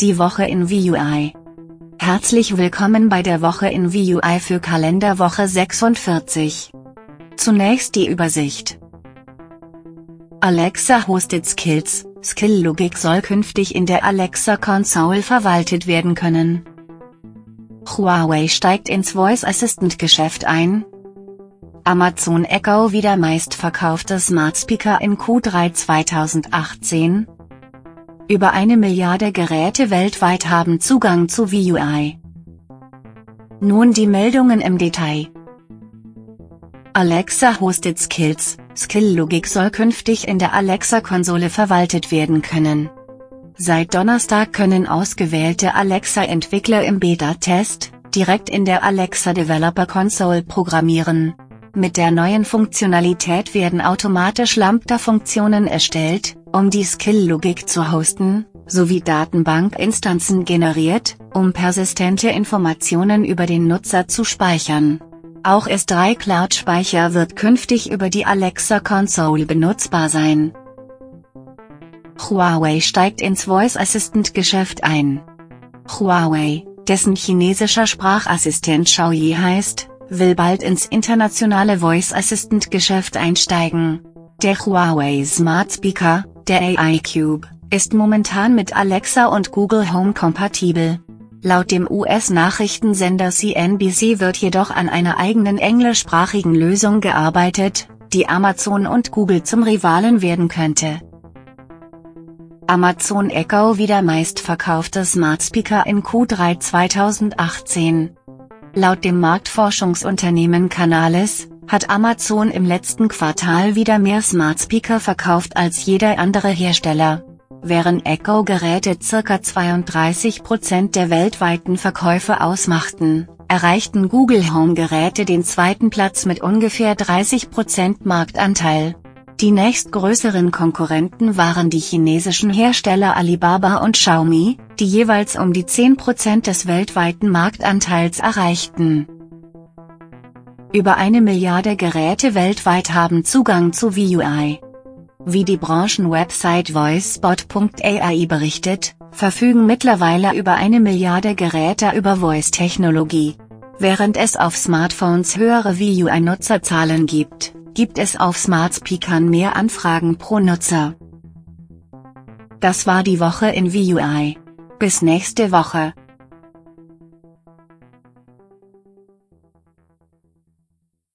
Die Woche in VUI. Herzlich willkommen bei der Woche in VUI für Kalenderwoche 46. Zunächst die Übersicht. Alexa hostet Skills, Skill Logic soll künftig in der Alexa Console verwaltet werden können. Huawei steigt ins Voice Assistant Geschäft ein. Amazon Echo wieder meistverkaufte Smart Speaker in Q3 2018. Über eine Milliarde Geräte weltweit haben Zugang zu VUI. Nun die Meldungen im Detail. Alexa hostet Skills, Skill Logic soll künftig in der Alexa-Konsole verwaltet werden können. Seit Donnerstag können ausgewählte Alexa-Entwickler im Beta-Test, direkt in der Alexa Developer Console programmieren. Mit der neuen Funktionalität werden automatisch Lambda-Funktionen erstellt, um die Skill-Logik zu hosten, sowie Datenbank-Instanzen generiert, um persistente Informationen über den Nutzer zu speichern. Auch S3 Cloud-Speicher wird künftig über die Alexa Console benutzbar sein. Huawei steigt ins Voice Assistant Geschäft ein. Huawei, dessen chinesischer Sprachassistent Xiaoyi heißt, will bald ins internationale Voice Assistant Geschäft einsteigen. Der Huawei Smart Speaker, der AI Cube, ist momentan mit Alexa und Google Home kompatibel. Laut dem US-Nachrichtensender CNBC wird jedoch an einer eigenen englischsprachigen Lösung gearbeitet, die Amazon und Google zum Rivalen werden könnte. Amazon Echo wieder meistverkaufte Smart Speaker in Q3 2018. Laut dem Marktforschungsunternehmen Canalys, hat Amazon im letzten Quartal wieder mehr Smart Speaker verkauft als jeder andere Hersteller. Während Echo-Geräte ca. 32% der weltweiten Verkäufe ausmachten, erreichten Google Home-Geräte den zweiten Platz mit ungefähr 30% Marktanteil. Die nächstgrößeren Konkurrenten waren die chinesischen Hersteller Alibaba und Xiaomi, die jeweils um die 10% des weltweiten Marktanteils erreichten. Über eine Milliarde Geräte weltweit haben Zugang zu VUI. Wie die Branchenwebsite voicebot.ai berichtet, verfügen mittlerweile über eine Milliarde Geräte über Voice-Technologie. Während es auf Smartphones höhere VUI-Nutzerzahlen gibt, gibt es auf Smart Speakern mehr Anfragen pro Nutzer. Das war die Woche in VUI. Bis nächste Woche.